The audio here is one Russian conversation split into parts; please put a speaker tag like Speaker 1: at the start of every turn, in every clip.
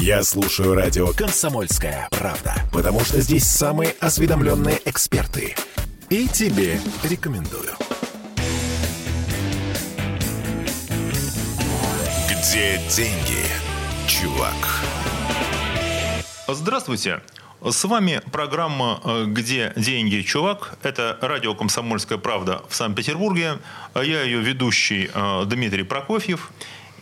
Speaker 1: Я слушаю радио «Комсомольская правда», потому что здесь самые осведомленные эксперты. И тебе рекомендую. Где деньги, чувак?
Speaker 2: Здравствуйте. С вами программа «Где деньги, чувак?». Это радио «Комсомольская правда» в Санкт-Петербурге. Я ее ведущий э, Дмитрий Прокофьев.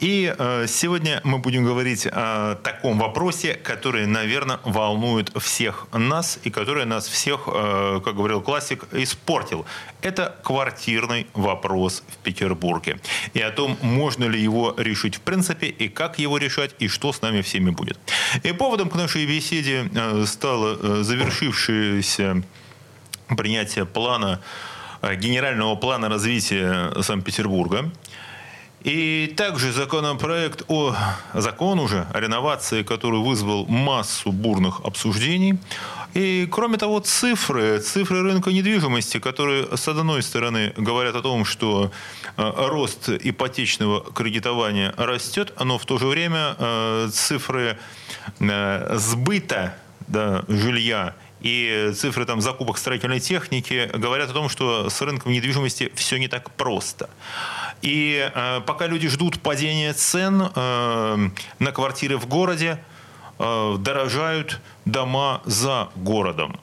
Speaker 2: И э, сегодня мы будем говорить о таком вопросе, который, наверное, волнует всех нас и который нас всех, э, как говорил классик, испортил. Это квартирный вопрос в Петербурге. И о том, можно ли его решить в принципе, и как его решать, и что с нами всеми будет. И поводом к нашей беседе э, стало завершившееся принятие плана генерального плана развития Санкт-Петербурга. И также законопроект о закон уже о реновации, который вызвал массу бурных обсуждений. И кроме того, цифры, цифры рынка недвижимости, которые с одной стороны говорят о том, что э, рост ипотечного кредитования растет, но в то же время э, цифры э, сбыта да, жилья и цифры там, закупок строительной техники говорят о том, что с рынком недвижимости все не так просто. И э, пока люди ждут падения цен э, на квартиры в городе, э, дорожают дома за городом.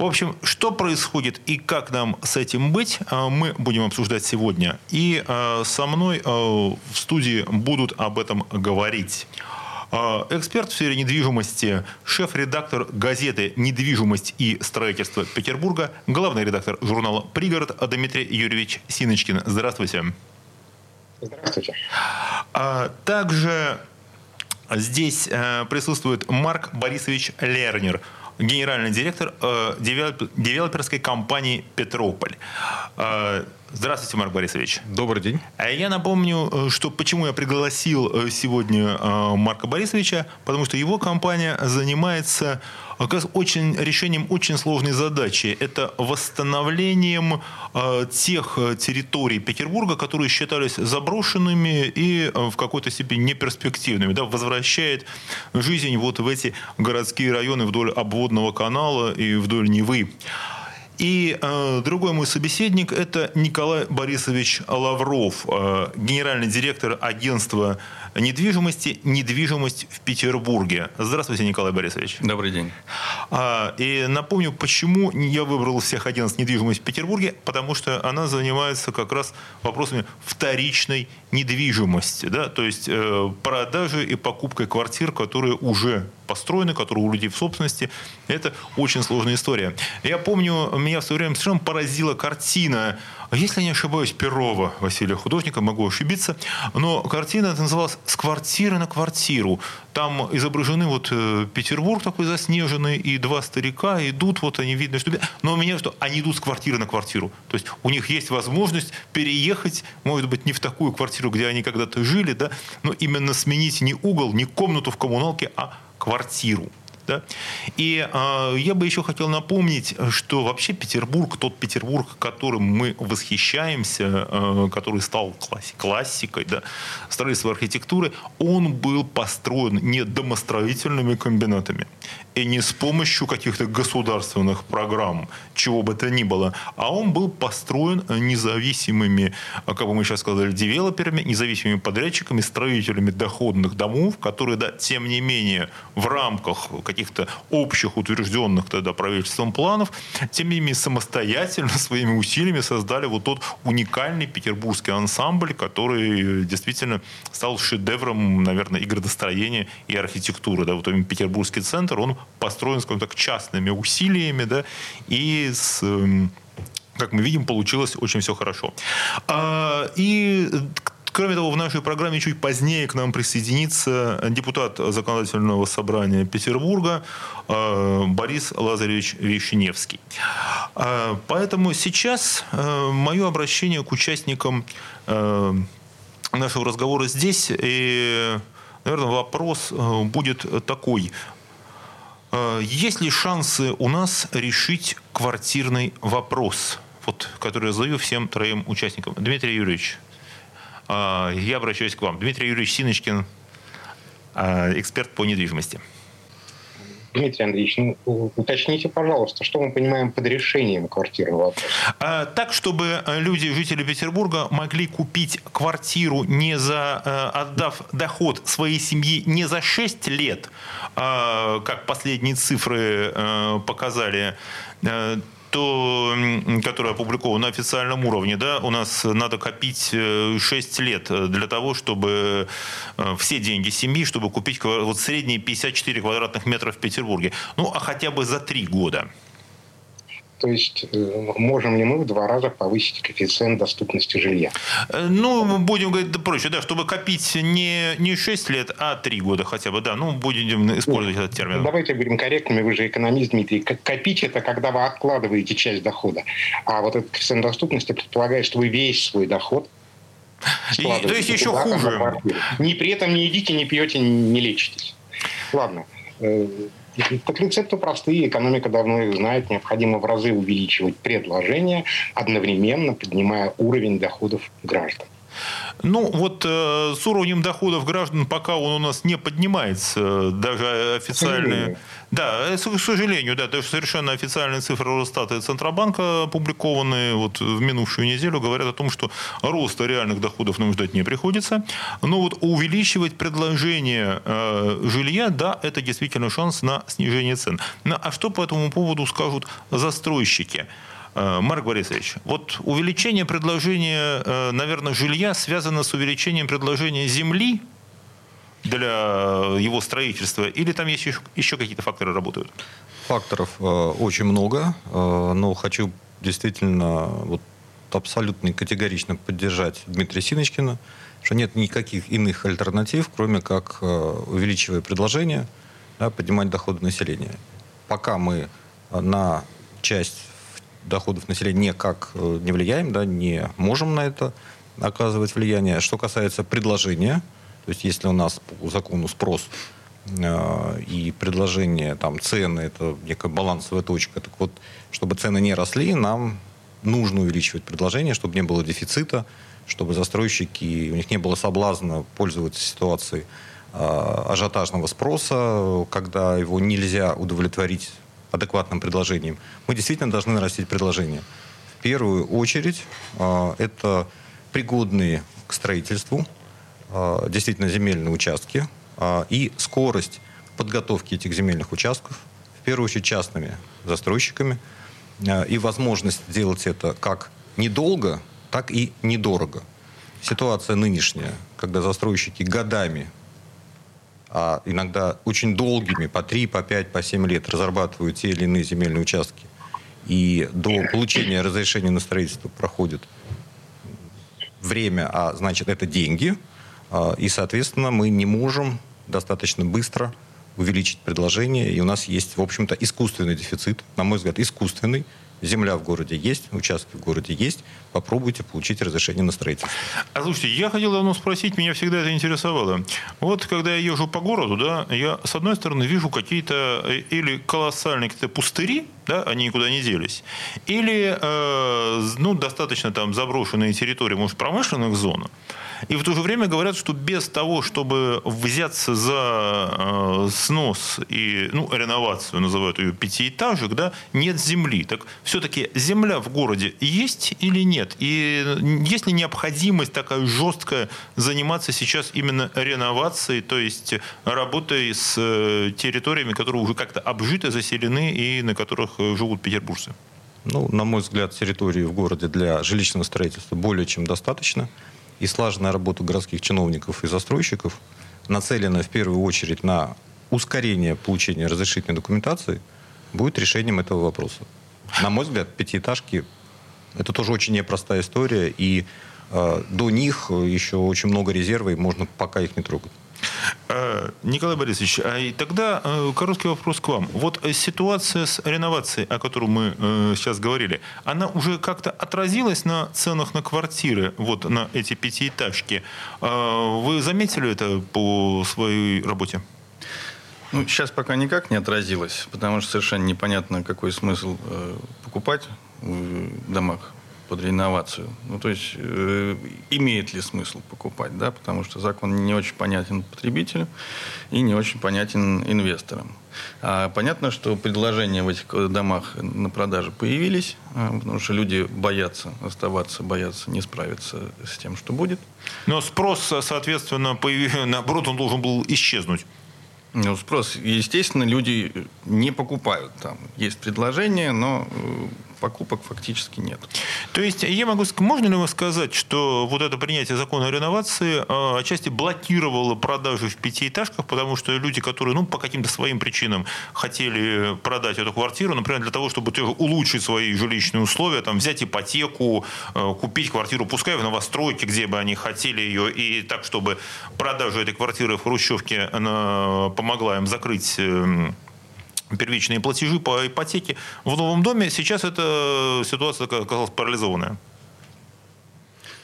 Speaker 2: В общем, что происходит и как нам с этим быть, э, мы будем обсуждать сегодня. И э, со мной э, в студии будут об этом говорить. Эксперт в сфере недвижимости, шеф-редактор газеты «Недвижимость и строительство Петербурга», главный редактор журнала «Пригород» Дмитрий Юрьевич Синочкин. Здравствуйте.
Speaker 3: Здравствуйте.
Speaker 2: А, также здесь э, присутствует Марк Борисович Лернер, генеральный директор э, девелоперской компании «Петрополь». Э, здравствуйте, Марк Борисович.
Speaker 4: Добрый день.
Speaker 2: А я напомню, что почему я пригласил сегодня Марка Борисовича, потому что его компания занимается очень, решением очень сложной задачи. Это восстановлением э, тех э, территорий Петербурга, которые считались заброшенными и э, в какой-то степени неперспективными. Да, возвращает жизнь вот в эти городские районы вдоль обводного канала и вдоль Невы. И э, другой мой собеседник – это Николай Борисович Лавров, э, генеральный директор агентства недвижимости «Недвижимость в Петербурге». Здравствуйте, Николай Борисович.
Speaker 4: Добрый день.
Speaker 2: А, и напомню, почему я выбрал всех агентств недвижимости в Петербурге, потому что она занимается как раз вопросами вторичной недвижимости, да, то есть э, продажи и покупкой квартир, которые уже построены, которые у людей в собственности. Это очень сложная история. Я помню, меня в свое время совершенно поразила картина если я не ошибаюсь, Перова Василия художника, могу ошибиться, но картина называлась «С квартиры на квартиру». Там изображены вот э, Петербург такой заснеженный, и два старика идут, вот они видно, что... Но у меня что, они идут с квартиры на квартиру. То есть у них есть возможность переехать, может быть, не в такую квартиру, где они когда-то жили, да, но именно сменить не угол, не комнату в коммуналке, а квартиру. Да? И э, я бы еще хотел напомнить, что вообще Петербург, тот Петербург, которым мы восхищаемся, э, который стал класси- классикой да, строительства архитектуры, он был построен не домостроительными комбинатами и не с помощью каких-то государственных программ, чего бы то ни было, а он был построен независимыми, как бы мы сейчас сказали, девелоперами, независимыми подрядчиками, строителями доходных домов, которые, да, тем не менее, в рамках каких-то общих утвержденных тогда правительством планов, тем не менее, самостоятельно своими усилиями создали вот тот уникальный петербургский ансамбль, который действительно стал шедевром, наверное, и градостроения, и архитектуры. Да, вот Петербургский центр, он построен, скажем так, частными усилиями, да, и с эм, как мы видим, получилось очень все хорошо. А, и Кроме того, в нашей программе чуть позднее к нам присоединится депутат Законодательного собрания Петербурга э, Борис Лазаревич Вишневский. Э, поэтому сейчас э, мое обращение к участникам нашего разговора здесь. И, наверное, вопрос будет такой. Есть ли шансы у нас решить квартирный вопрос, вот, который я задаю всем троим участникам? Дмитрий Юрьевич. А, я обращаюсь к вам. Дмитрий Юрьевич Синочкин. а, эксперт по недвижимости.
Speaker 3: Дмитрий Андреевич, ну, уточните, пожалуйста, что мы понимаем под решением квартирного вопроса?
Speaker 2: А, так, чтобы люди, жители Петербурга, могли купить квартиру, не за, э, отдав доход своей семьи не за 6 лет, а, как последние цифры э, показали, э, то, которое опубликовано на официальном уровне, да, у нас надо копить 6 лет для того, чтобы все деньги семьи, чтобы купить вот средние 54 квадратных метра в Петербурге. Ну, а хотя бы за 3 года.
Speaker 3: То есть э, можем ли мы в два раза повысить коэффициент доступности жилья?
Speaker 2: Э, ну, будем говорить проще, да, чтобы копить не, не 6 лет, а 3 года хотя бы, да. Ну, будем использовать ну, этот термин.
Speaker 3: Давайте будем корректными, вы же экономист, Дмитрий. Копить – это когда вы откладываете часть дохода. А вот этот коэффициент доступности предполагает, что вы весь свой доход
Speaker 2: и, то есть еще хуже.
Speaker 3: Не при этом не едите, не пьете, не лечитесь. Ладно. Так рецепты простые, экономика давно их знает. Необходимо в разы увеличивать предложение, одновременно поднимая уровень доходов граждан.
Speaker 2: Ну, вот э, с уровнем доходов граждан пока он у нас не поднимается, даже официальные... Да, э, к сожалению, да, даже совершенно официальные цифры Росстата и Центробанка, опубликованные вот в минувшую неделю, говорят о том, что роста реальных доходов нам ждать не приходится. Но вот увеличивать предложение э, жилья, да, это действительно шанс на снижение цен. Ну, а что по этому поводу скажут застройщики? Э, Марк Борисович, вот увеличение предложения, э, наверное, жилья связано с увеличением предложения земли для его строительства, или там есть еще какие-то факторы работают?
Speaker 4: Факторов э, очень много, но хочу действительно вот абсолютно категорично поддержать Дмитрия Синочкина, что нет никаких иных альтернатив, кроме как увеличивая предложение, да, поднимать доходы населения. Пока мы на часть доходов населения никак э, не влияем, да, не можем на это оказывать влияние. Что касается предложения, то есть если у нас по закону спрос э, и предложение, там, цены, это некая балансовая точка, так вот, чтобы цены не росли, нам нужно увеличивать предложение, чтобы не было дефицита, чтобы застройщики, у них не было соблазна пользоваться ситуацией э, ажиотажного спроса, когда его нельзя удовлетворить адекватным предложением, мы действительно должны нарастить предложение. В первую очередь а, это пригодные к строительству, а, действительно земельные участки а, и скорость подготовки этих земельных участков, в первую очередь частными застройщиками, и возможность делать это как недолго, так и недорого. Ситуация нынешняя, когда застройщики годами а иногда очень долгими, по 3, по 5, по 7 лет разрабатывают те или иные земельные участки, и до получения разрешения на строительство проходит время, а значит это деньги, а, и, соответственно, мы не можем достаточно быстро увеличить предложение, и у нас есть, в общем-то, искусственный дефицит, на мой взгляд, искусственный, Земля в городе есть, участки в городе есть. Попробуйте получить разрешение на строительство.
Speaker 2: А слушайте, я хотел давно спросить, меня всегда это интересовало. Вот когда я езжу по городу, да, я с одной стороны вижу какие-то э, или колоссальные какие-то пустыри, да, они никуда не делись, или э, ну, достаточно там заброшенные территории, может, промышленных зон. И в то же время говорят, что без того, чтобы взяться за э, снос и ну, реновацию, называют ее пятиэтажек, да, нет земли. Так все-таки земля в городе есть или нет? И есть ли необходимость такая жесткая заниматься сейчас именно реновацией, то есть работой с э, территориями, которые уже как-то обжиты, заселены и на которых э, живут петербуржцы?
Speaker 4: Ну, на мой взгляд, территории в городе для жилищного строительства более чем достаточно и слаженная работа городских чиновников и застройщиков, нацеленная в первую очередь на ускорение получения разрешительной документации, будет решением этого вопроса. На мой взгляд, пятиэтажки – это тоже очень непростая история, и э, до них еще очень много резерва, и можно пока их не трогать.
Speaker 2: Э, Николай Борисович, а и тогда э, короткий вопрос к вам. Вот э, ситуация с реновацией, о которой мы сейчас говорили, она уже как-то отразилась на ценах на квартиры, вот на эти пятиэтажки. Вы заметили это по своей работе?
Speaker 5: Ну, сейчас пока никак не отразилось, потому что совершенно непонятно, какой смысл покупать в домах под реновацию. Ну, то есть, э, имеет ли смысл покупать, да, потому что закон не очень понятен потребителю и не очень понятен инвесторам. А понятно, что предложения в этих домах на продаже появились, а, потому что люди боятся оставаться, боятся не справиться с тем, что будет.
Speaker 2: Но спрос, соответственно, наоборот, он должен был исчезнуть.
Speaker 5: Ну, спрос, естественно, люди не покупают там. Есть предложение, но э, покупок фактически нет.
Speaker 2: То есть я могу, можно ли сказать, что вот это принятие закона о реновации э, отчасти блокировало продажи в пятиэтажках, потому что люди, которые ну, по каким-то своим причинам хотели продать эту квартиру, например, для того, чтобы улучшить свои жилищные условия, там, взять ипотеку, э, купить квартиру, пускай в новостройке, где бы они хотели ее, и так, чтобы продажа этой квартиры в Хрущевке помогла им закрыть эм, первичные платежи по ипотеке в новом доме. Сейчас эта ситуация оказалась парализованная.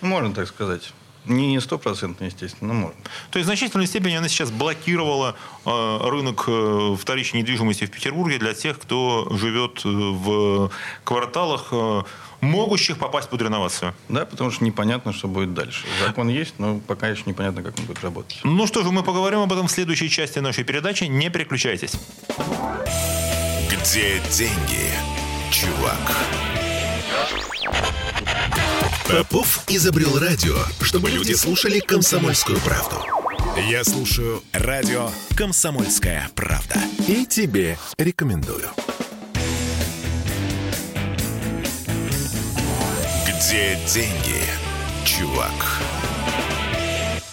Speaker 5: Можно так сказать. Не стопроцентно, естественно, но можно.
Speaker 2: То есть в значительной степени она сейчас блокировала э, рынок э, вторичной недвижимости в Петербурге для тех, кто живет э, в кварталах, э, могущих попасть под реновацию.
Speaker 5: Да, потому что непонятно, что будет дальше. Закон есть, но пока еще непонятно, как он будет работать.
Speaker 2: Ну что же, мы поговорим об этом в следующей части нашей передачи. Не переключайтесь.
Speaker 1: Где деньги, чувак? Попов изобрел радио, чтобы люди слушали комсомольскую правду. Я слушаю радио «Комсомольская правда». И тебе рекомендую. Где деньги, чувак?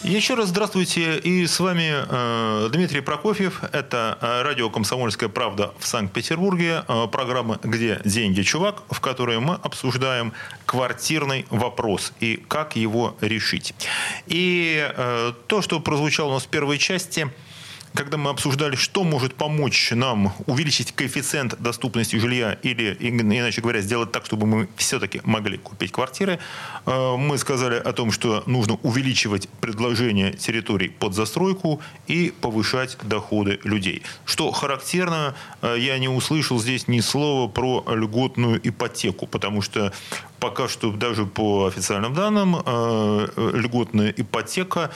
Speaker 2: Еще раз здравствуйте. И с вами э, Дмитрий Прокофьев. Это э, радио «Комсомольская правда» в Санкт-Петербурге. Э, программа «Где деньги, чувак?», в которой мы обсуждаем квартирный вопрос и как его решить. И э, то, что прозвучало у нас в первой части – когда мы обсуждали, что может помочь нам увеличить коэффициент доступности жилья или, иначе говоря, сделать так, чтобы мы все-таки могли купить квартиры, э, мы сказали о том, что нужно увеличивать предложение территорий под застройку и повышать доходы людей. Что характерно, э, я не услышал здесь ни слова про льготную ипотеку, потому что пока что даже по официальным данным э, льготная ипотека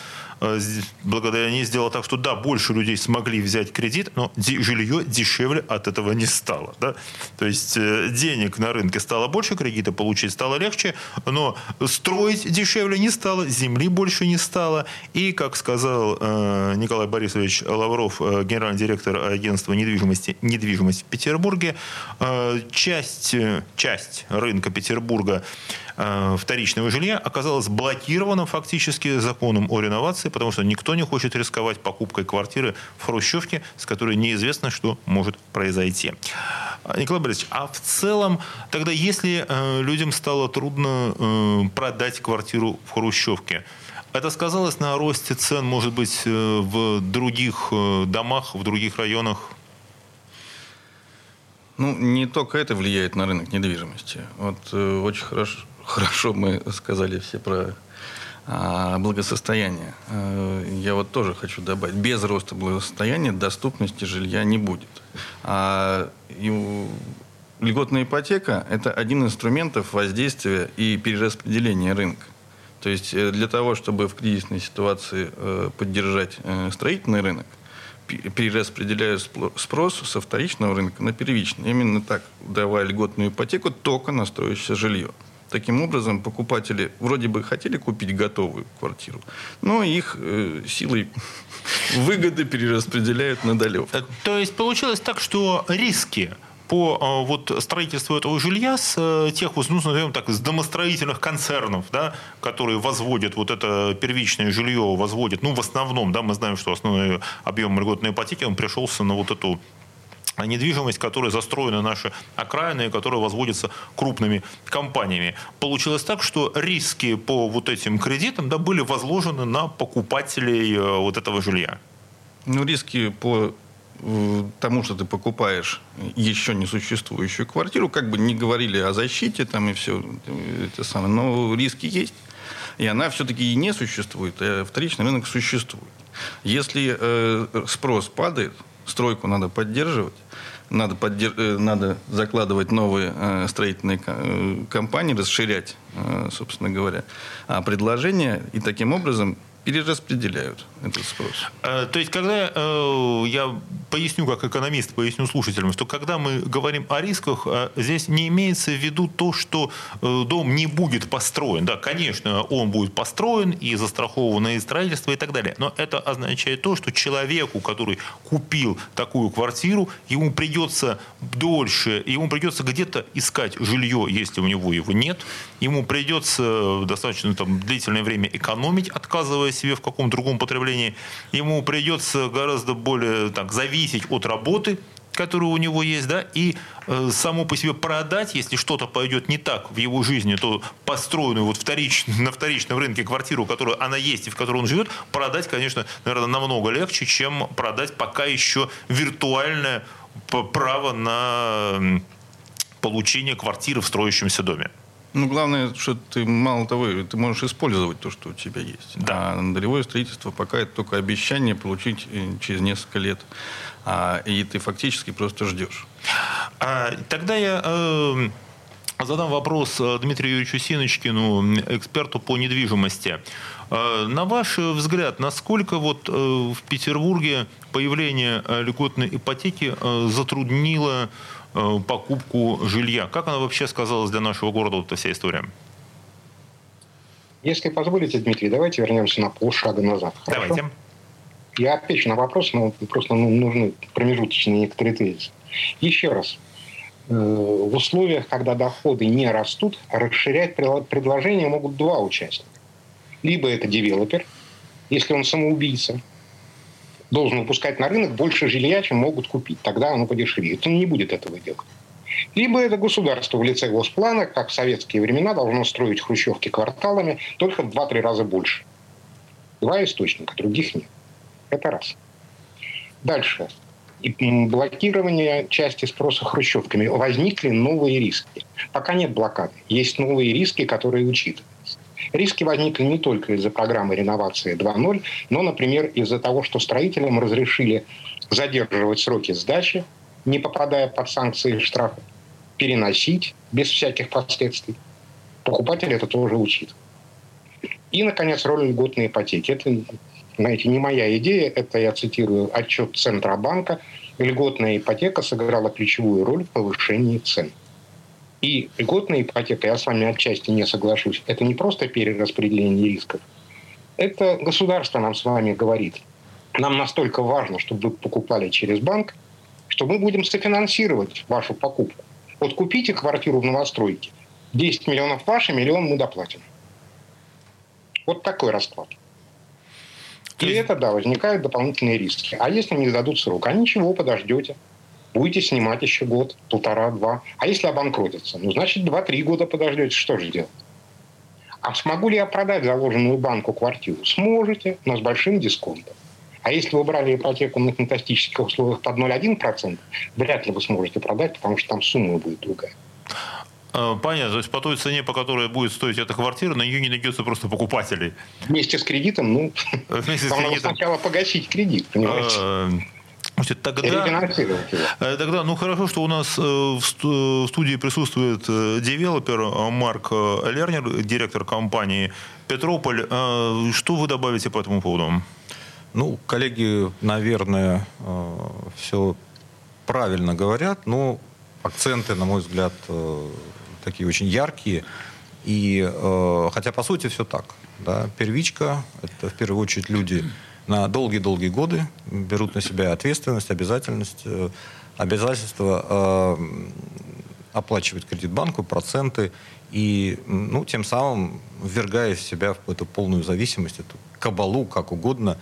Speaker 2: благодаря ней сделала так, что да, больше людей смогли взять кредит, но жилье дешевле от этого не стало. Да? То есть э, денег на рынке стало больше, кредиты получить стало легче, но строить дешевле не стало, земли больше не стало. И, как сказал э, Николай Борисович Лавров, генеральный директор агентства недвижимости «Недвижимость» в Петербурге, часть, часть рынка Петербурга Э, вторичного жилья оказалось блокировано фактически законом о реновации, потому что никто не хочет рисковать покупкой квартиры в Хрущевке, с которой неизвестно, что может произойти. А, Николай Борисович, а в целом тогда, если э, людям стало трудно э, продать квартиру в Хрущевке, это сказалось на росте цен, может быть, э, в других э, домах, в других районах?
Speaker 5: Ну, не только это влияет на рынок недвижимости. Вот э, очень хорошо, хорошо мы сказали все про а, благосостояние. А, я вот тоже хочу добавить, без роста благосостояния доступности жилья не будет. А, льготная ипотека – это один из инструментов воздействия и перераспределения рынка. То есть э, для того, чтобы в кризисной ситуации э, поддержать э, строительный рынок, перераспределяя спрос со вторичного рынка на первичный. Именно так, давая льготную ипотеку только на строящееся жилье. Таким образом, покупатели вроде бы хотели купить готовую квартиру, но их э, силой выгоды перераспределяют на долев. Э,
Speaker 2: то есть получилось так, что риски по э, вот, строительству этого жилья с э, тех, ну, назовем так, с домостроительных концернов, да, которые возводят вот это первичное жилье, возводят, ну, в основном, да, мы знаем, что основной объем льготной ипотеки, он пришелся на вот эту недвижимость, которой застроены наши окраины которая возводится крупными компаниями. Получилось так, что риски по вот этим кредитам да, были возложены на покупателей э, вот этого жилья.
Speaker 5: Ну, риски по э, тому, что ты покупаешь еще не существующую квартиру, как бы не говорили о защите там и все это самое, но риски есть. И она все-таки и не существует, а вторичный рынок существует. Если э, спрос падает, стройку надо поддерживать, надо, поддерж... Э, надо закладывать новые э, строительные э, компании, расширять, э, собственно говоря, а предложения и таким образом перераспределяют этот спрос.
Speaker 2: Э, то есть, когда э, я поясню, как экономист, поясню слушателям, что когда мы говорим о рисках, э, здесь не имеется в виду то, что дом не будет построен. Да, конечно, он будет построен и застраховано и строительство и так далее. Но это означает то, что человеку, который купил такую квартиру, ему придется дольше, ему придется где-то искать жилье, если у него его нет. Ему придется достаточно там, длительное время экономить, отказываясь себе в каком-то другом потреблении, ему придется гораздо более так, зависеть от работы, которая у него есть, да, и э, само по себе продать, если что-то пойдет не так в его жизни, то построенную вот вторич, на вторичном рынке квартиру, которую она есть и в которой он живет, продать, конечно, наверное, намного легче, чем продать пока еще виртуальное право на получение квартиры в строящемся доме.
Speaker 5: Ну, главное, что ты, мало того, ты можешь использовать то, что у тебя есть. Да. А долевое строительство пока это только обещание получить э, через несколько лет. А, и ты фактически просто ждешь.
Speaker 2: А, тогда я... Э... Задам вопрос э, Дмитрию Юрьевичу Синочкину, эксперту по недвижимости. Э, на ваш взгляд, насколько вот в Петербурге появление льготной ипотеки затруднило покупку жилья. Как она вообще сказалась для нашего города, вот эта вся история?
Speaker 3: Если позволите, Дмитрий, давайте вернемся на полшага назад.
Speaker 2: Хорошо? Давайте.
Speaker 3: Я отвечу на вопрос, но просто ну, нужны промежуточные некоторые тезисы. Еще раз. Э, в условиях, когда доходы не растут, расширять предложение могут два участника. Либо это девелопер, если он самоубийца, должен выпускать на рынок больше жилья, чем могут купить. Тогда оно подешевеет. Он не будет этого делать. Либо это государство в лице Госплана, как в советские времена, должно строить хрущевки кварталами только в 2-3 раза больше. Два источника, других нет. Это раз. Дальше. И блокирование части спроса хрущевками. Возникли новые риски. Пока нет блокады. Есть новые риски, которые учитываются. Риски возникли не только из-за программы реновации 2.0, но, например, из-за того, что строителям разрешили задерживать сроки сдачи, не попадая под санкции и штрафы, переносить без всяких последствий. Покупатель это тоже учит. И, наконец, роль льготной ипотеки. Это, знаете, не моя идея, это я цитирую отчет Центробанка. Льготная ипотека сыграла ключевую роль в повышении цен. И льготная ипотека, я с вами отчасти не соглашусь, это не просто перераспределение рисков. Это государство нам с вами говорит. Нам настолько важно, чтобы вы покупали через банк, что мы будем софинансировать вашу покупку. Вот купите квартиру в новостройке. 10 миллионов ваши, миллион мы доплатим. Вот такой расклад. И это, да, возникают дополнительные риски. А если не дадут срок? А ничего, подождете будете снимать еще год, полтора-два. А если обанкротится? Ну, значит, два-три года подождете. Что же делать? А смогу ли я продать заложенную банку квартиру? Сможете, но с большим дисконтом. А если вы брали ипотеку на фантастических условиях под 0,1%, вряд ли вы сможете продать, потому что там сумма будет другая.
Speaker 2: А, понятно. То есть по той цене, по которой будет стоить эта квартира, на нее не найдется просто покупателей.
Speaker 3: Вместе с кредитом, ну, Вместе с кредитом. сначала погасить кредит, понимаете?
Speaker 2: Значит, тогда, э, тогда, ну хорошо, что у нас э, в студии присутствует э, девелопер Марк Лернер, директор компании Петрополь. Что вы добавите по этому поводу?
Speaker 4: Ну, коллеги, наверное, все правильно говорят, но акценты, на мой взгляд, такие очень яркие. И хотя по сути все так. Да, первичка это в первую очередь люди на долгие-долгие годы берут на себя ответственность, обязательность, э, обязательство э, оплачивать кредит банку, проценты, и ну, тем самым ввергая себя в эту полную зависимость, эту кабалу, как угодно.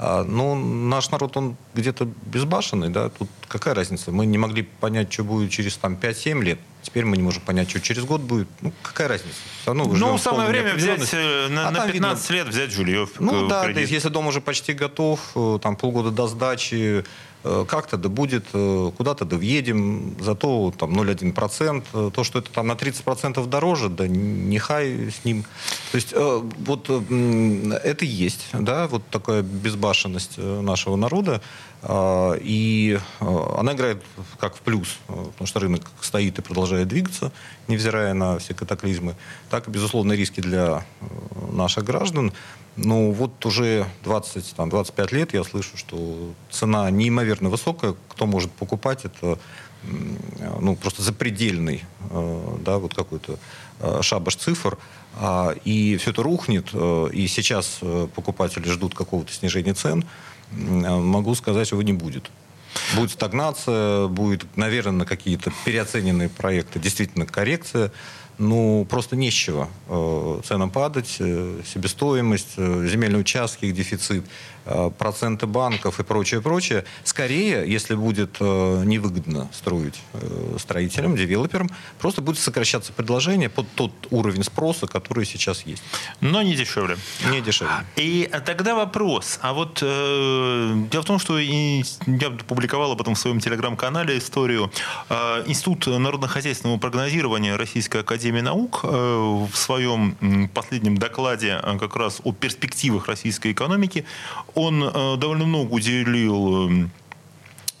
Speaker 4: А, ну, наш народ, он где-то безбашенный, да, тут какая разница? Мы не могли понять, что будет через там, 5-7 лет, теперь мы не можем понять, что через год будет. Ну, какая разница? Все равно
Speaker 2: ну, самое время взять, э, на, а на 15 видно... лет взять жилье
Speaker 4: Ну, да, кредит. если дом уже почти готов, э, там полгода до сдачи, Э, как-то да будет, э, куда-то да въедем, зато там 0,1%, э, то, что это там на 30% дороже, да нехай с ним. То есть вот это есть, да, вот такая безбашенность нашего народа. И она играет как в плюс, потому что рынок стоит и продолжает двигаться, невзирая на все катаклизмы, так и, безусловно, риски для наших граждан. Ну, вот уже 20-25 лет я слышу, что цена неимоверно высокая. Кто может покупать, это ну, просто запредельный да, вот какой-то шабаш цифр. А, и все это рухнет, и сейчас покупатели ждут какого-то снижения цен, могу сказать, его не будет. Будет стагнация, будет, наверное, какие-то переоцененные проекты, действительно коррекция ну, просто не с чего э, ценам падать, э, себестоимость, э, земельные участки, их дефицит, проценты банков и прочее, прочее. Скорее, если будет невыгодно строить строителям, девелоперам, просто будет сокращаться предложение под тот уровень спроса, который сейчас есть.
Speaker 2: Но не дешевле.
Speaker 4: Не дешевле.
Speaker 2: И тогда вопрос. А вот э, дело в том, что и, я публиковал об этом в своем телеграм-канале историю. Э, Институт народно-хозяйственного прогнозирования Российской Академии наук э, в своем последнем докладе э, как раз о перспективах российской экономики он э, довольно много уделил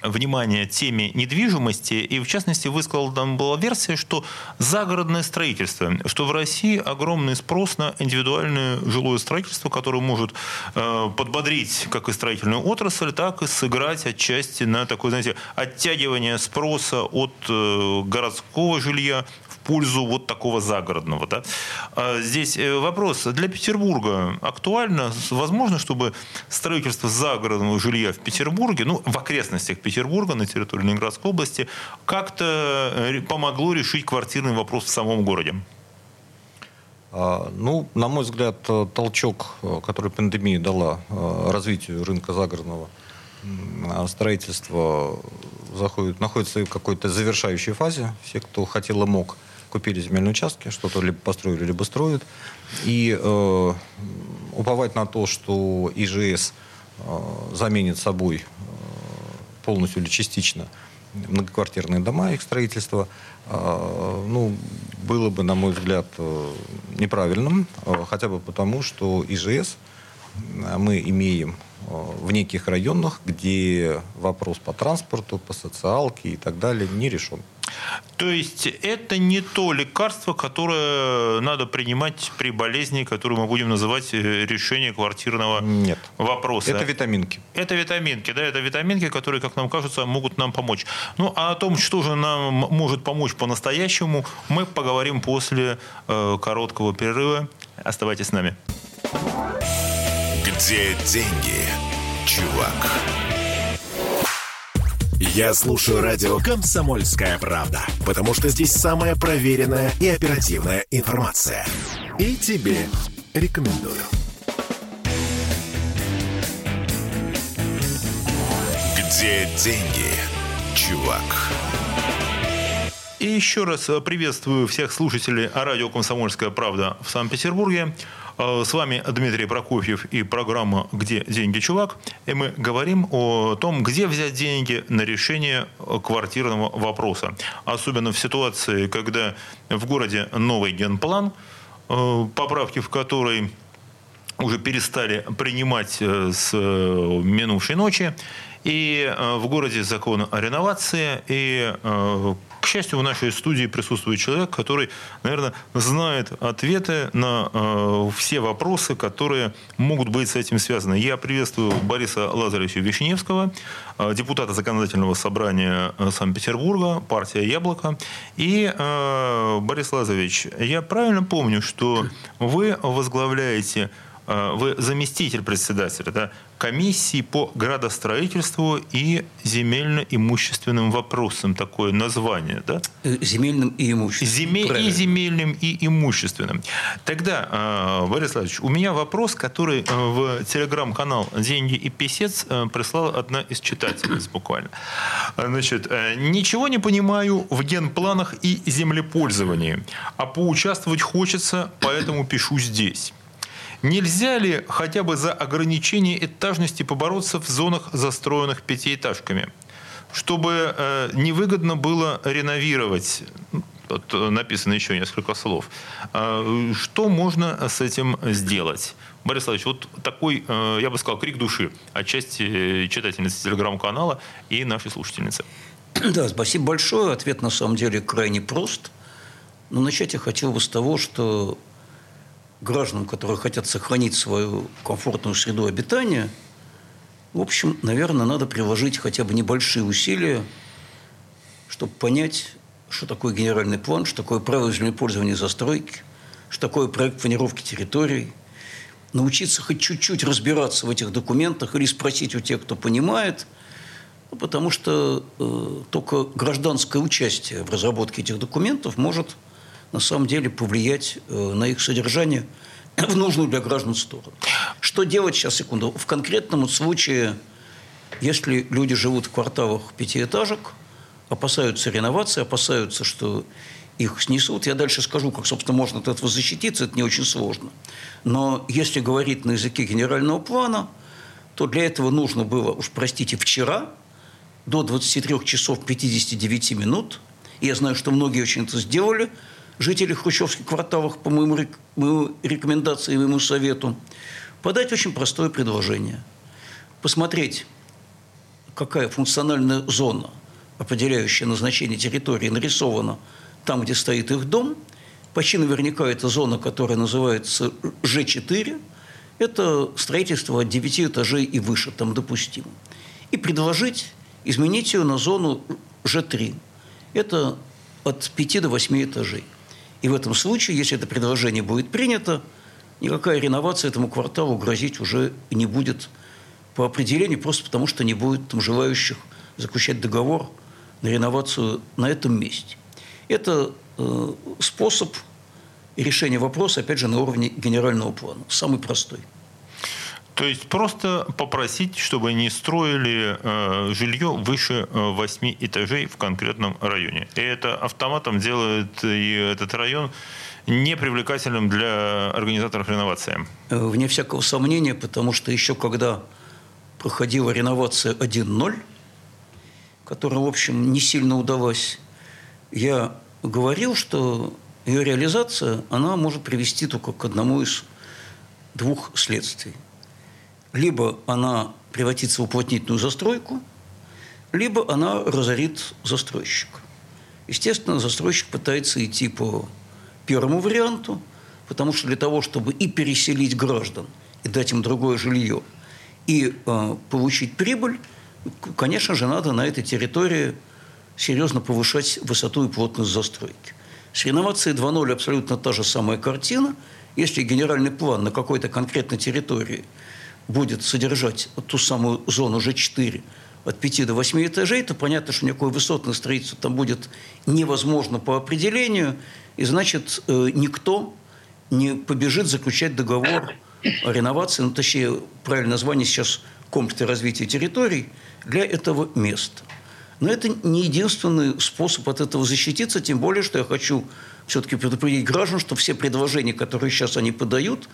Speaker 2: внимание теме недвижимости, и в частности высказал там была версия, что загородное строительство, что в России огромный спрос на индивидуальное жилое строительство, которое может э, подбодрить как и строительную отрасль, так и сыграть отчасти на такое, знаете, оттягивание спроса от э, городского жилья пользу вот такого загородного. Да? А здесь э, вопрос. Для Петербурга актуально? Возможно, чтобы строительство загородного жилья в Петербурге, ну, в окрестностях Петербурга, на территории Ленинградской области, как-то э, помогло решить квартирный вопрос в самом городе?
Speaker 4: А, ну, на мой взгляд, э, толчок, который пандемия дала развитию рынка загородного строительства, заходит, находится в какой-то завершающей фазе. Все, кто хотел и мог, купили земельные участки, что-то либо построили, либо строят. И э, уповать на то, что ИЖС э, заменит собой э, полностью или частично многоквартирные дома, их строительство, э, ну, было бы, на мой взгляд, э, неправильным, э, хотя бы потому, что ИЖС мы имеем в неких районах, где вопрос по транспорту, по социалке и так далее не решен.
Speaker 2: То есть это не то лекарство, которое надо принимать при болезни, которую мы будем называть э, решение квартирного
Speaker 4: Нет.
Speaker 2: вопроса.
Speaker 4: Это витаминки.
Speaker 2: Это витаминки, да, это витаминки, которые, как нам кажется, могут нам помочь. Ну, а о том, что же нам может помочь по-настоящему, мы поговорим после э, короткого перерыва. Оставайтесь с нами.
Speaker 1: Где деньги, чувак? Я слушаю радио «Комсомольская правда», потому что здесь самая проверенная и оперативная информация. И тебе рекомендую. Где деньги, чувак?
Speaker 2: И еще раз приветствую всех слушателей радио «Комсомольская правда» в Санкт-Петербурге. Э, с вами Дмитрий Прокофьев и программа «Где деньги, чувак?» И мы говорим о том, где взять деньги на решение квартирного вопроса. Особенно в ситуации, когда в городе новый генплан, э, поправки в который уже перестали принимать э, с минувшей ночи. И в городе закон о реновации, и счастью, в нашей студии присутствует человек, который, наверное, знает ответы на э, все вопросы, которые могут быть с этим связаны. Я приветствую Бориса Лазаревича Вишневского, э, депутата Законодательного собрания э, Санкт-Петербурга, партия «Яблоко». И, э, Борис Лазаревич, я правильно помню, что вы возглавляете вы заместитель председателя да, комиссии по градостроительству и земельно-имущественным вопросам. Такое название, да?
Speaker 6: Э, земельным и имущественным.
Speaker 2: Земель, и земельным, и имущественным. Тогда, э, Борис Владимирович, у меня вопрос, который э, в телеграм-канал «Деньги и писец» прислала одна из читательниц буквально. Значит, ничего не понимаю в генпланах и землепользовании, а поучаствовать хочется, поэтому пишу здесь. Нельзя ли хотя бы за ограничение этажности побороться в зонах, застроенных пятиэтажками? Чтобы э, невыгодно было реновировать Тут написано еще несколько слов. А, что можно с этим сделать? Борис Владимирович, вот такой, э, я бы сказал, крик души отчасти читательницы телеграм-канала и нашей слушательницы.
Speaker 6: Да, спасибо большое. Ответ на самом деле крайне прост. Но начать я хотел бы с того, что гражданам, которые хотят сохранить свою комфортную среду обитания, в общем, наверное, надо приложить хотя бы небольшие усилия, чтобы понять, что такое генеральный план, что такое правила землепользования и застройки, что такое проект планировки территорий, научиться хоть чуть-чуть разбираться в этих документах или спросить у тех, кто понимает, ну, потому что э, только гражданское участие в разработке этих документов может на самом деле повлиять э, на их содержание в нужную для граждан сторону. Что делать сейчас, секунду? В конкретном случае, если люди живут в кварталах пятиэтажек, опасаются реновации, опасаются, что их снесут. Я дальше скажу, как, собственно, можно от этого защититься, это не очень сложно. Но если говорить на языке генерального плана, то для этого нужно было, уж простите, вчера до 23 часов 59 минут, я знаю, что многие очень это сделали, жители хрущевских кварталов, по моему, моему рекомендации моему совету, подать очень простое предложение. Посмотреть, какая функциональная зона, определяющая назначение территории, нарисована там, где стоит их дом. Почти наверняка это зона, которая называется Ж4. Это строительство от 9 этажей и выше, там допустимо. И предложить изменить ее на зону Ж3. Это от 5 до 8 этажей. И в этом случае, если это предложение будет принято, никакая реновация этому кварталу грозить уже не будет по определению, просто потому что не будет там желающих заключать договор на реновацию на этом месте. Это э, способ решения вопроса, опять же, на уровне генерального плана. Самый простой.
Speaker 2: То есть просто попросить, чтобы не строили э, жилье выше э, 8 этажей в конкретном районе. И это автоматом делает и этот район непривлекательным для организаторов реновации.
Speaker 6: Э, вне всякого сомнения, потому что еще когда проходила реновация 1.0, которая, в общем, не сильно удалась, я говорил, что ее реализация, она может привести только к одному из двух следствий – либо она превратится в уплотнительную застройку, либо она разорит застройщика. Естественно, застройщик пытается идти по первому варианту, потому что для того, чтобы и переселить граждан, и дать им другое жилье, и э, получить прибыль, конечно же, надо на этой территории серьезно повышать высоту и плотность застройки. С реновацией 2.0 абсолютно та же самая картина. Если генеральный план на какой-то конкретной территории – будет содержать ту самую зону Ж4 от 5 до 8 этажей, то понятно, что никакое высотное строительство там будет невозможно по определению, и значит, э, никто не побежит заключать договор о реновации, ну, точнее, правильное название сейчас комплексы развития территорий для этого места. Но это не единственный способ от этого защититься, тем более, что я хочу все-таки предупредить граждан, что все предложения, которые сейчас они подают,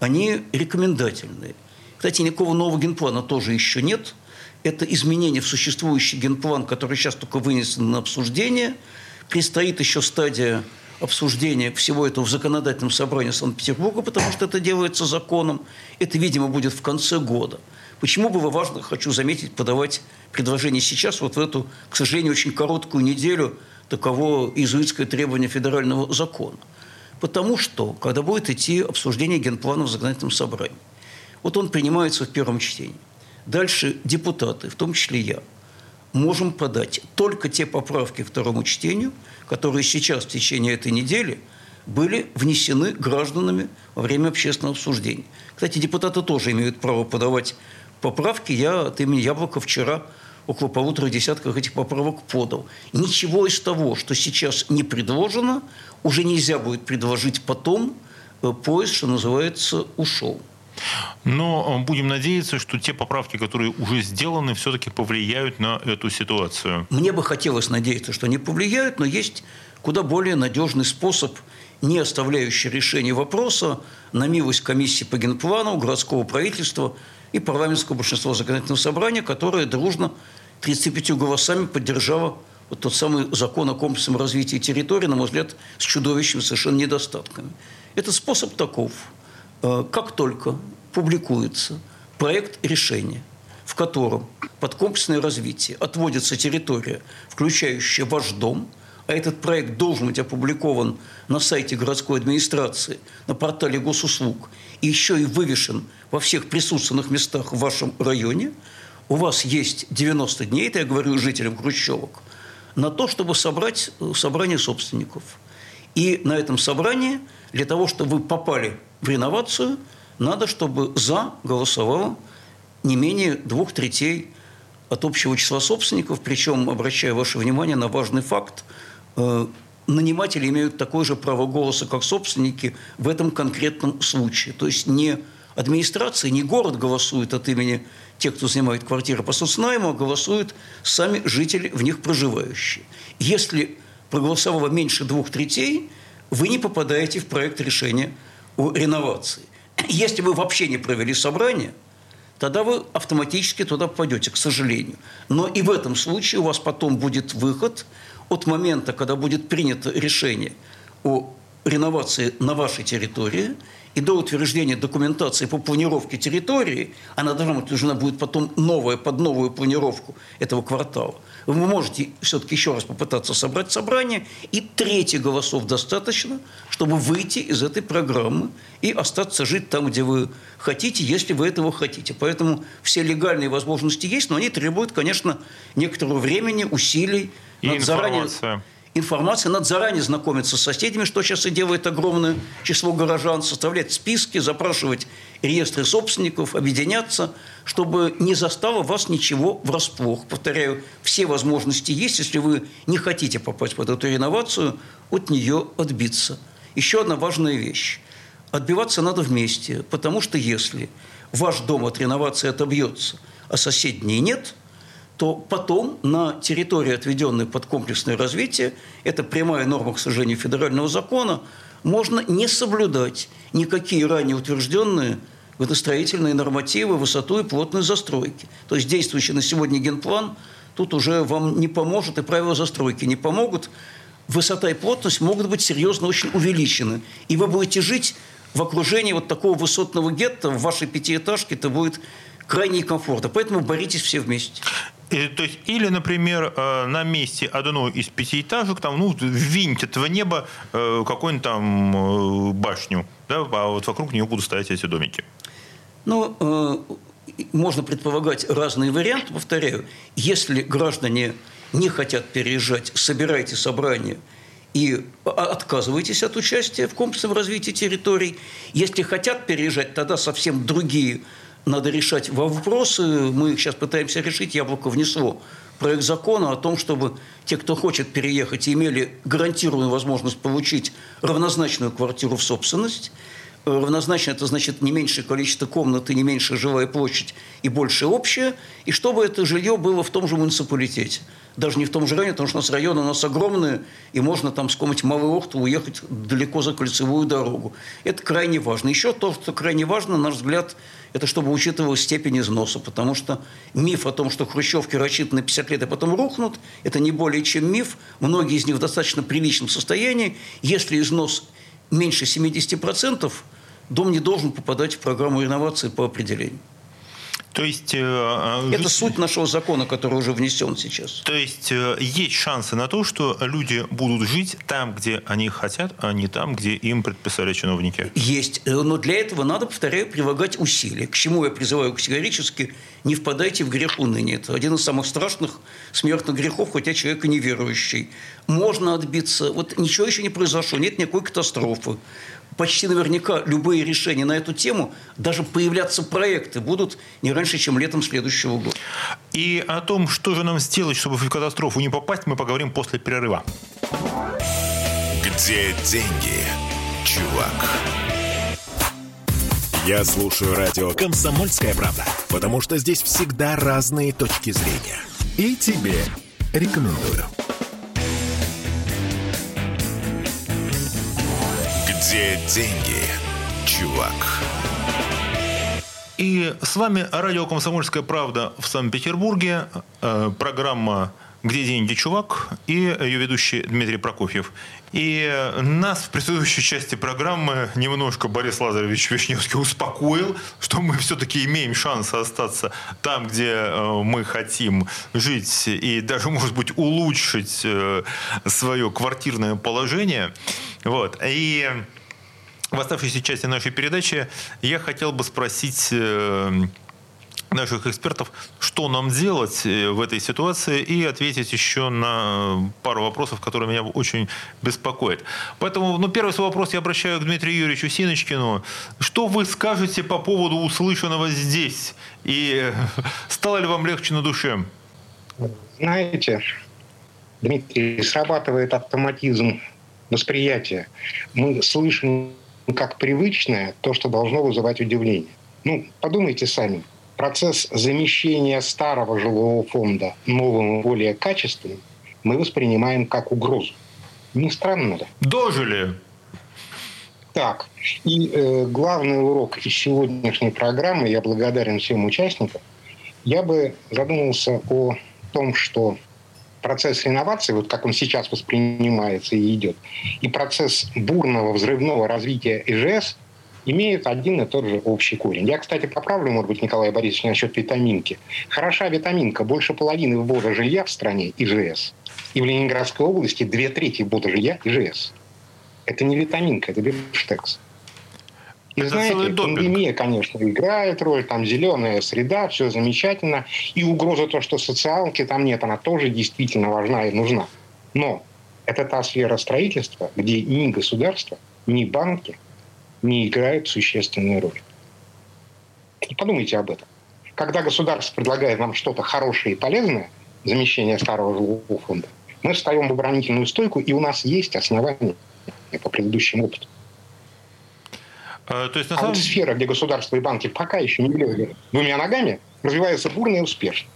Speaker 6: они рекомендательные. Кстати, никакого нового генплана тоже еще нет. Это изменение в существующий генплан, который сейчас только вынесен на обсуждение. Предстоит еще стадия обсуждения всего этого в законодательном собрании Санкт-Петербурга, потому что это делается законом. Это, видимо, будет в конце года. Почему было важно, хочу заметить, подавать предложение сейчас, вот в эту, к сожалению, очень короткую неделю, таково иезуитское требование федерального закона? Потому что, когда будет идти обсуждение генплана в законодательном собрании, вот он принимается в первом чтении. Дальше депутаты, в том числе я, можем подать только те поправки к второму чтению, которые сейчас в течение этой недели были внесены гражданами во время общественного обсуждения. Кстати, депутаты тоже имеют право подавать поправки. Я от имени Яблока вчера около полутора десятков этих поправок подал. Ничего из того, что сейчас не предложено, уже нельзя будет предложить потом. Э, поезд, что называется, ушел.
Speaker 2: Но э, будем надеяться, что те поправки, которые уже сделаны, все-таки повлияют на эту ситуацию.
Speaker 6: Мне бы хотелось надеяться, что они повлияют, но есть куда более надежный способ, не оставляющий решение вопроса на милость комиссии по генплану, городского правительства и парламентского большинства законодательного собрания, которое дружно 35 голосами поддержало вот тот самый закон о комплексном развитии территории, на мой взгляд, с чудовищными совершенно недостатками. Это способ таков. Э, как только публикуется проект решения, в котором под комплексное развитие отводится территория, включающая ваш дом, а этот проект должен быть опубликован на сайте городской администрации, на портале госуслуг, и еще и вывешен во всех присутственных местах в вашем районе, у вас есть 90 дней, это я говорю жителям Хрущевок, на то, чтобы собрать э, собрание собственников. И на этом собрании, для того, чтобы вы попали в реновацию, надо, чтобы «за» голосовало не менее двух третей от общего числа собственников. Причем, обращаю ваше внимание на важный факт, э, наниматели имеют такое же право голоса, как собственники в этом конкретном случае. То есть не администрация, не город голосует от имени те, кто занимает квартиры по соцнайму, голосуют сами жители, в них проживающие. Если проголосовало меньше двух третей, вы не попадаете в проект решения о реновации. Если вы вообще не провели собрание, тогда вы автоматически туда попадете, к сожалению. Но и в этом случае у вас потом будет выход от момента, когда будет принято решение о реновации на вашей территории – и до утверждения документации по планировке территории, она должна быть нужна будет потом новая, под новую планировку этого квартала, вы можете все-таки еще раз попытаться собрать собрание, и трети голосов достаточно, чтобы выйти из этой программы и остаться жить там, где вы хотите, если вы этого хотите. Поэтому все легальные возможности есть, но они требуют, конечно, некоторого времени, усилий.
Speaker 2: И над информация. Заранее
Speaker 6: информация, надо заранее знакомиться с соседями, что сейчас и делает огромное число горожан, составлять списки, запрашивать реестры собственников, объединяться, чтобы не застало вас ничего врасплох. Повторяю, все возможности есть, если вы не хотите попасть под эту реновацию, от нее отбиться. Еще одна важная вещь. Отбиваться надо вместе, потому что если ваш дом от реновации отобьется, а соседней нет – то потом на территории, отведенной под комплексное развитие, это прямая норма, к сожалению, федерального закона, можно не соблюдать никакие ранее утвержденные градостроительные нормативы, высоту и плотность застройки. То есть действующий на сегодня генплан тут уже вам не поможет, и правила застройки не помогут. Высота и плотность могут быть серьезно очень увеличены. И вы будете жить в окружении вот такого высотного гетто, в вашей пятиэтажке это будет крайне некомфортно. Поэтому боритесь все вместе.
Speaker 2: И, то есть, или, например, э, на месте одной из пятиэтажек там, ну, винтят в небо э, какую-нибудь там э, башню, да, а вот вокруг нее будут стоять эти домики.
Speaker 6: Ну, можно предполагать разные варианты, повторяю. Если граждане не хотят переезжать, собирайте собрание и отказывайтесь от участия в комплексном развитии территорий. Если хотят переезжать, тогда совсем другие надо решать вопросы. Мы их сейчас пытаемся решить. Яблоко внесло проект закона о том, чтобы те, кто хочет переехать, имели гарантированную возможность получить равнозначную квартиру в собственность. Равнозначно это значит не меньшее количество комнат и не меньшая жилая площадь и больше общее. И чтобы это жилье было в том же муниципалитете даже не в том же районе, потому что у нас районы у нас огромные, и можно там с какого-нибудь Малой Охты уехать далеко за кольцевую дорогу. Это крайне важно. Еще то, что крайне важно, на наш взгляд, это чтобы учитывалась степень износа, потому что миф о том, что хрущевки рассчитаны 50 лет и потом рухнут, это не более чем миф. Многие из них в достаточно приличном состоянии. Если износ меньше 70%, дом не должен попадать в программу реновации по определению.
Speaker 2: То есть...
Speaker 6: Э, Это суть нашего закона, который уже внесен сейчас.
Speaker 2: То есть э, есть шансы на то, что люди будут жить там, где они хотят, а не там, где им предписали чиновники?
Speaker 6: Есть. Э, но для этого надо, повторяю, прилагать усилия. К чему я призываю категорически не впадайте в грех уныния. Это один из самых страшных смертных грехов, хотя человек и неверующий. Можно отбиться. Вот ничего еще не произошло, нет никакой катастрофы почти наверняка любые решения на эту тему, даже появляться проекты будут не раньше, чем летом следующего года.
Speaker 2: И о том, что же нам сделать, чтобы в катастрофу не попасть, мы поговорим после перерыва.
Speaker 1: Где деньги, чувак? Я слушаю радио «Комсомольская правда», потому что здесь всегда разные точки зрения. И тебе рекомендую. Где деньги, чувак?
Speaker 2: И с вами радио «Комсомольская правда» в Санкт-Петербурге. Э, программа «Где деньги, чувак?» и ее ведущий Дмитрий Прокофьев. И нас в предыдущей части программы немножко Борис Лазаревич Вишневский успокоил, что мы все-таки имеем шанс остаться там, где э, мы хотим жить, и даже, может быть, улучшить э, свое квартирное положение. Вот. И в оставшейся части нашей передачи я хотел бы спросить э, наших экспертов, что нам делать э, в этой ситуации, и ответить еще на пару вопросов, которые меня очень беспокоят. Поэтому, ну, первый свой вопрос я обращаю к Дмитрию Юрьевичу Синочкину. Что вы скажете по поводу услышанного здесь? И стало ли вам легче на душе?
Speaker 3: Знаете, Дмитрий, срабатывает автоматизм восприятия. Мы слышим как привычное то, что должно вызывать удивление. Ну, подумайте сами – процесс замещения старого жилого фонда новым более качественным мы воспринимаем как угрозу. Не странно ли?
Speaker 2: Дожили.
Speaker 3: Так, и э, главный урок из сегодняшней программы, я благодарен всем участникам, я бы задумался о том, что процесс реновации, вот как он сейчас воспринимается и идет, и процесс бурного взрывного развития ИЖС – имеют один и тот же общий корень. Я, кстати, поправлю, может быть, Николая Борисовича насчет витаминки. Хороша витаминка. Больше половины ввода жилья в стране ИЖС. И в Ленинградской области две трети ввода жилья ИЖС. Это не витаминка, это бифштекс. И это знаете, пандемия, конечно, играет роль, там зеленая среда, все замечательно. И угроза то, что социалки там нет, она тоже действительно важна и нужна. Но это та сфера строительства, где ни государство, ни банки не играют существенную роль. Подумайте об этом. Когда государство предлагает нам что-то хорошее и полезное, замещение старого жилого фонда, мы встаем в оборонительную стойку, и у нас есть основания по предыдущему опыту. А, то есть, на самом... а вот сфера, где государство и банки пока еще не лезли двумя ногами, развивается бурно и успешно.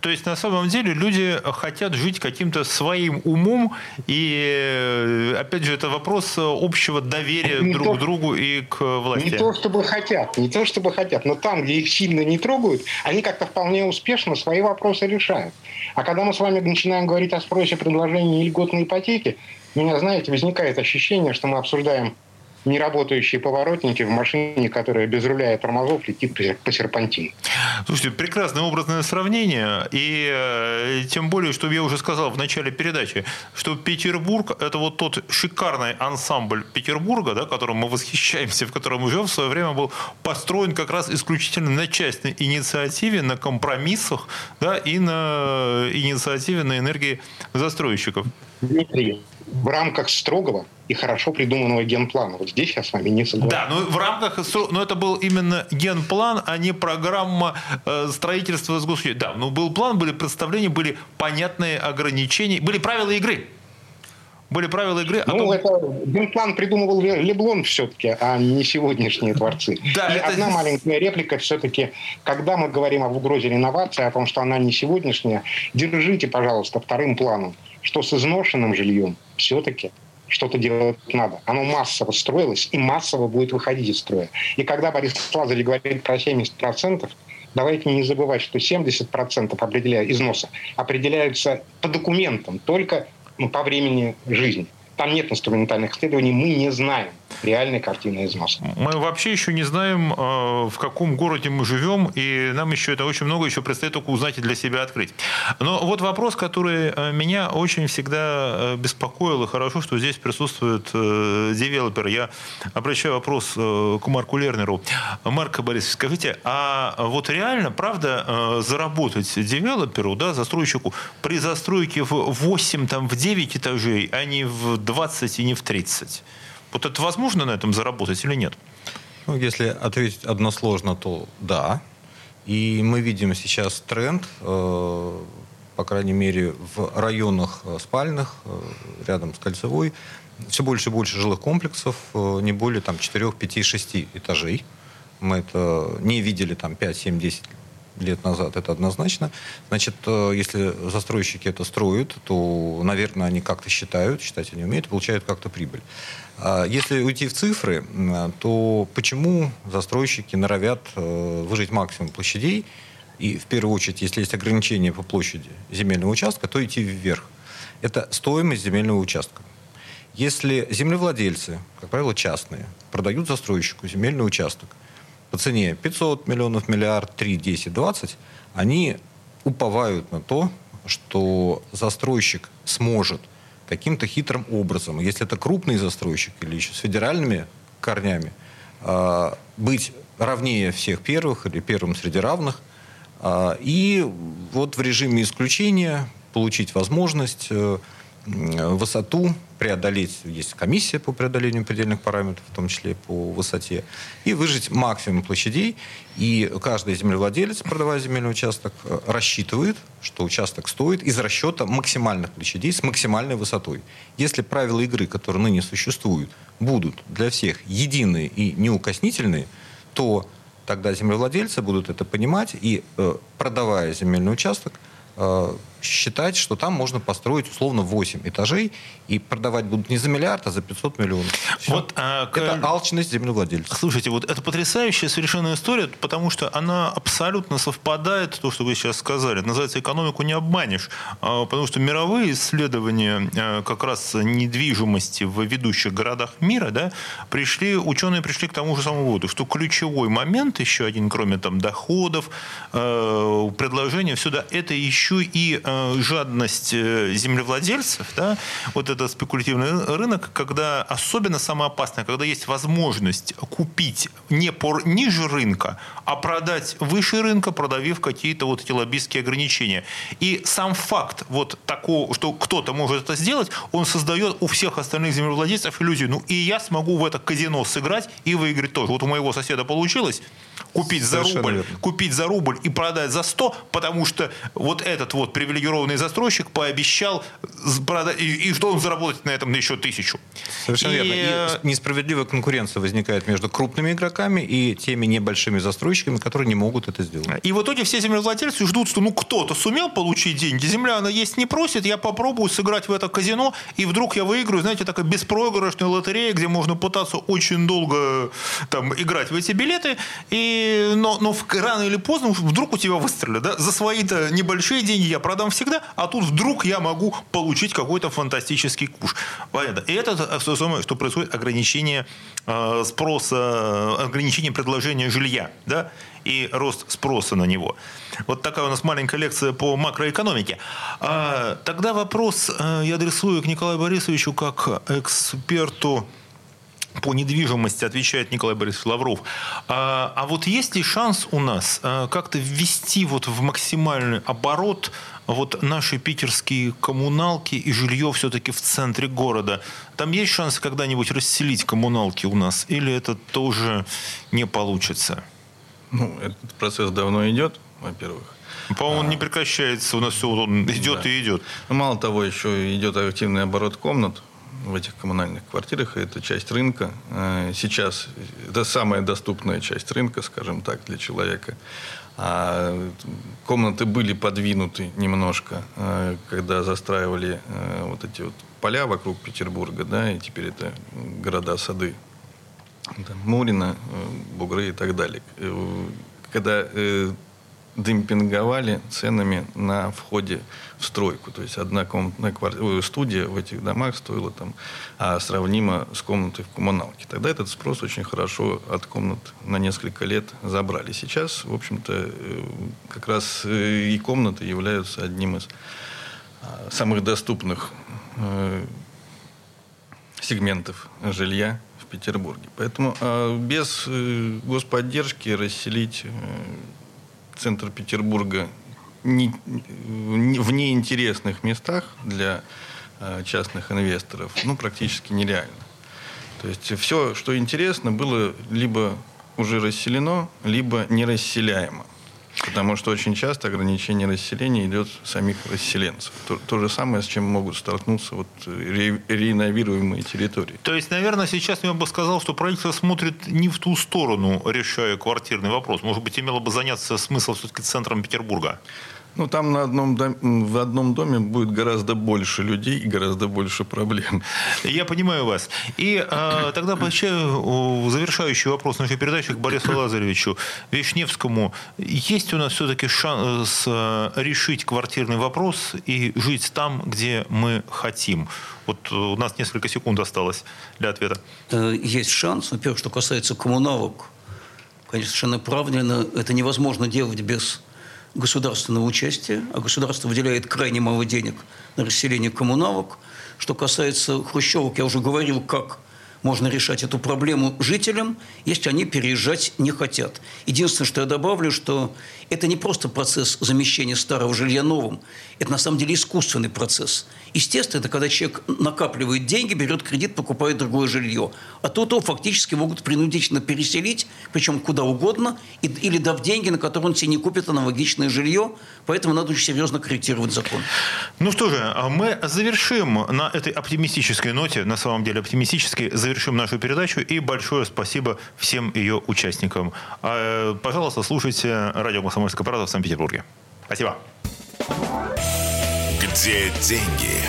Speaker 2: То есть на самом деле люди хотят жить каким-то своим умом, и опять же это вопрос общего доверия не друг то, к другу и к власти.
Speaker 3: Не то чтобы хотят, не то чтобы хотят, но там, где их сильно не трогают, они как-то вполне успешно свои вопросы решают. А когда мы с вами начинаем говорить о спросе, предложении и льготной ипотеки, у меня, знаете, возникает ощущение, что мы обсуждаем неработающие поворотники в машине, которая без руля и тормозов летит по серпантину.
Speaker 2: Слушайте, прекрасное образное сравнение. И э, тем более, что я уже сказал в начале передачи, что Петербург – это вот тот шикарный ансамбль Петербурга, да, которым мы восхищаемся, в котором живем, в свое время был построен как раз исключительно на частной инициативе, на компромиссах да, и на инициативе на энергии застройщиков.
Speaker 3: Дмитрий, в рамках строгого и хорошо придуманного генплана. Вот здесь я с вами не согласен.
Speaker 2: Да, ну в рамках, но это был именно генплан, а не программа э, строительства с государством. Да, ну был план, были представления, были понятные ограничения, были правила игры. Были правила игры.
Speaker 3: Ну, том... это генплан придумывал Леблон все-таки, а не сегодняшние творцы. Да, И это... одна маленькая реплика все-таки, когда мы говорим об угрозе реновации, о том, что она не сегодняшняя, держите, пожалуйста, вторым планом что с изношенным жильем все-таки что-то делать надо. Оно массово строилось и массово будет выходить из строя. И когда Борис Лазарев говорит про 70%, давайте не забывать, что 70% определяют износа определяются по документам, только ну, по времени жизни. Там нет инструментальных исследований, мы не знаем, реальной картины износа.
Speaker 2: Мы вообще еще не знаем, э, в каком городе мы живем, и нам еще это очень много еще предстоит только узнать и для себя открыть. Но вот вопрос, который э, меня очень всегда э, беспокоил, и хорошо, что здесь присутствует девелопер. Я обращаю вопрос к Марку Лернеру. Марк Борисович, скажите, а вот реально, правда, заработать девелоперу, да, застройщику, при застройке в 8, там, в 9 этажей, а не в 20 и не в 30? Вот это возможно на этом заработать или нет?
Speaker 4: Ну, если ответить односложно, то да. И мы видим сейчас тренд, э, по крайней мере, в районах э, спальных, э, рядом с Кольцевой, все больше и больше жилых комплексов, не более там, 4, 5, 6 этажей. Мы это не видели там 5, 7, 10 лет назад, это однозначно. Значит, э, если застройщики это строят, то, наверное, они как-то считают, считать они умеют, получают как-то прибыль. А если уйти в цифры, то почему застройщики норовят э, выжить максимум площадей и в первую очередь, если есть ограничения по площади земельного участка, то идти вверх. Это стоимость земельного участка. Если землевладельцы, как правило, частные, продают застройщику земельный участок по цене 500 миллионов, миллиард, 3, 10, 20, они уповают на то, что застройщик сможет каким-то хитрым образом, если это крупный застройщик или еще с федеральными корнями, а, быть равнее всех первых или первым среди равных, а, и вот в режиме исключения получить возможность э, высоту преодолеть, есть комиссия по преодолению предельных параметров, в том числе по высоте, и выжить максимум площадей. И каждый землевладелец, продавая земельный участок, э, рассчитывает, что участок стоит из расчета максимальных площадей с максимальной высотой. Если правила игры, которые ныне существуют, будут для всех единые и неукоснительные, то тогда землевладельцы будут это понимать и, э, продавая земельный участок, э, считать, что там можно построить условно 8 этажей и продавать будут не за миллиард, а за 500 миллионов. Вот, а, это к... алчность землевладельцев.
Speaker 2: Слушайте, вот это потрясающая совершенно история, потому что она абсолютно совпадает, то, что вы сейчас сказали. Называется «Экономику не обманешь». А, потому что мировые исследования а, как раз недвижимости в ведущих городах мира, да, пришли, ученые пришли к тому же самому выводу, что ключевой момент, еще один, кроме там доходов, а, предложения, все, да, это еще и жадность э, землевладельцев, да, вот этот спекулятивный рынок, когда особенно самое опасное, когда есть возможность купить не по ниже рынка, а продать выше рынка, продавив какие-то вот эти лоббистские ограничения. И сам факт вот такого, что кто-то может это сделать, он создает у всех остальных землевладельцев иллюзию, ну и я смогу в это казино сыграть и выиграть тоже. Вот у моего соседа получилось купить за рубль, верно. купить за рубль и продать за 100, потому что вот этот вот привилегированный привилегированный застройщик пообещал продать, и, и что он заработает на этом еще тысячу.
Speaker 4: Совершенно и... верно. И э, несправедливая конкуренция возникает между крупными игроками и теми небольшими застройщиками, которые не могут это сделать.
Speaker 2: И в итоге все землевладельцы ждут, что ну кто-то сумел получить деньги, земля она есть не просит, я попробую сыграть в это казино, и вдруг я выиграю, знаете, такая беспроигрышная лотерея, где можно пытаться очень долго там играть в эти билеты, и, но, но рано или поздно вдруг у тебя выстрелят, да, за свои-то небольшие деньги я продам всегда, а тут вдруг я могу получить какой-то фантастический куш. Понятно. И это то самое, что происходит ограничение э, спроса, ограничение предложения жилья, да, и рост спроса на него. Вот такая у нас маленькая лекция по макроэкономике. А, тогда вопрос э, я адресую к Николаю Борисовичу как эксперту по недвижимости отвечает Николай Борисович Лавров. А, а вот есть ли шанс у нас а, как-то ввести вот в максимальный оборот вот наши питерские коммуналки и жилье все-таки в центре города. Там есть шанс когда-нибудь расселить коммуналки у нас? Или это тоже не получится?
Speaker 5: Ну, этот процесс давно идет, во-первых.
Speaker 2: По-моему, он а, не прекращается. У нас все он идет да. и идет.
Speaker 5: Ну, мало того, еще идет активный оборот комнат в этих коммунальных квартирах. Это часть рынка. Э, сейчас это самая доступная часть рынка, скажем так, для человека. А комнаты были подвинуты немножко, э, когда застраивали э, вот эти вот поля вокруг Петербурга, да, и теперь это города-сады. Мурина, Бугры и так далее. Когда демпинговали ценами на входе в стройку. То есть одна комнатная квартира, студия в этих домах стоила там, а сравнимо с комнатой в коммуналке. Тогда этот спрос очень хорошо от комнат на несколько лет забрали. Сейчас, в общем-то, э, как раз э, и комнаты являются одним из а, самых доступных э, сегментов жилья в Петербурге. Поэтому а, без господдержки расселить центр Петербурга не, в неинтересных местах для э, частных инвесторов ну, практически нереально. То есть все, что интересно, было либо уже расселено, либо не расселяемо. Потому что очень часто ограничение расселения идет самих расселенцев. То, то же самое, с чем могут столкнуться вот ре, реновируемые территории.
Speaker 2: То есть, наверное, сейчас я бы сказал, что правительство смотрит не в ту сторону, решая квартирный вопрос. Может быть, имело бы заняться смысл все-таки центром Петербурга?
Speaker 5: Ну, там на одном доме, в одном доме будет гораздо больше людей и гораздо больше проблем.
Speaker 2: Я понимаю вас. И э, тогда обращаю завершающий вопрос нашей передачи к Борису Лазаревичу Вишневскому. Есть у нас все-таки шанс э, решить квартирный вопрос и жить там, где мы хотим? Вот у нас несколько секунд осталось для ответа.
Speaker 6: Э, есть шанс. Во-первых, что касается коммуналок, конечно, совершенно правильно. Это невозможно делать без государственного участия, а государство выделяет крайне мало денег на расселение коммуналок. Что касается хрущевок, я уже говорил, как можно решать эту проблему жителям, если они переезжать не хотят. Единственное, что я добавлю, что это не просто процесс замещения старого жилья новым, это на самом деле искусственный процесс. Естественно, это когда человек накапливает деньги, берет кредит, покупает другое жилье. А тут его фактически могут принудительно переселить, причем куда угодно, или дав деньги, на которые он себе не купит аналогичное жилье. Поэтому надо очень серьезно корректировать закон.
Speaker 2: Ну что же, а мы завершим на этой оптимистической ноте, на самом деле оптимистической, завершим нашу передачу. И большое спасибо всем ее участникам. А, пожалуйста, слушайте радио «Комсомольская правда» в Санкт-Петербурге. Спасибо.
Speaker 1: Где деньги,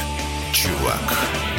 Speaker 1: чувак?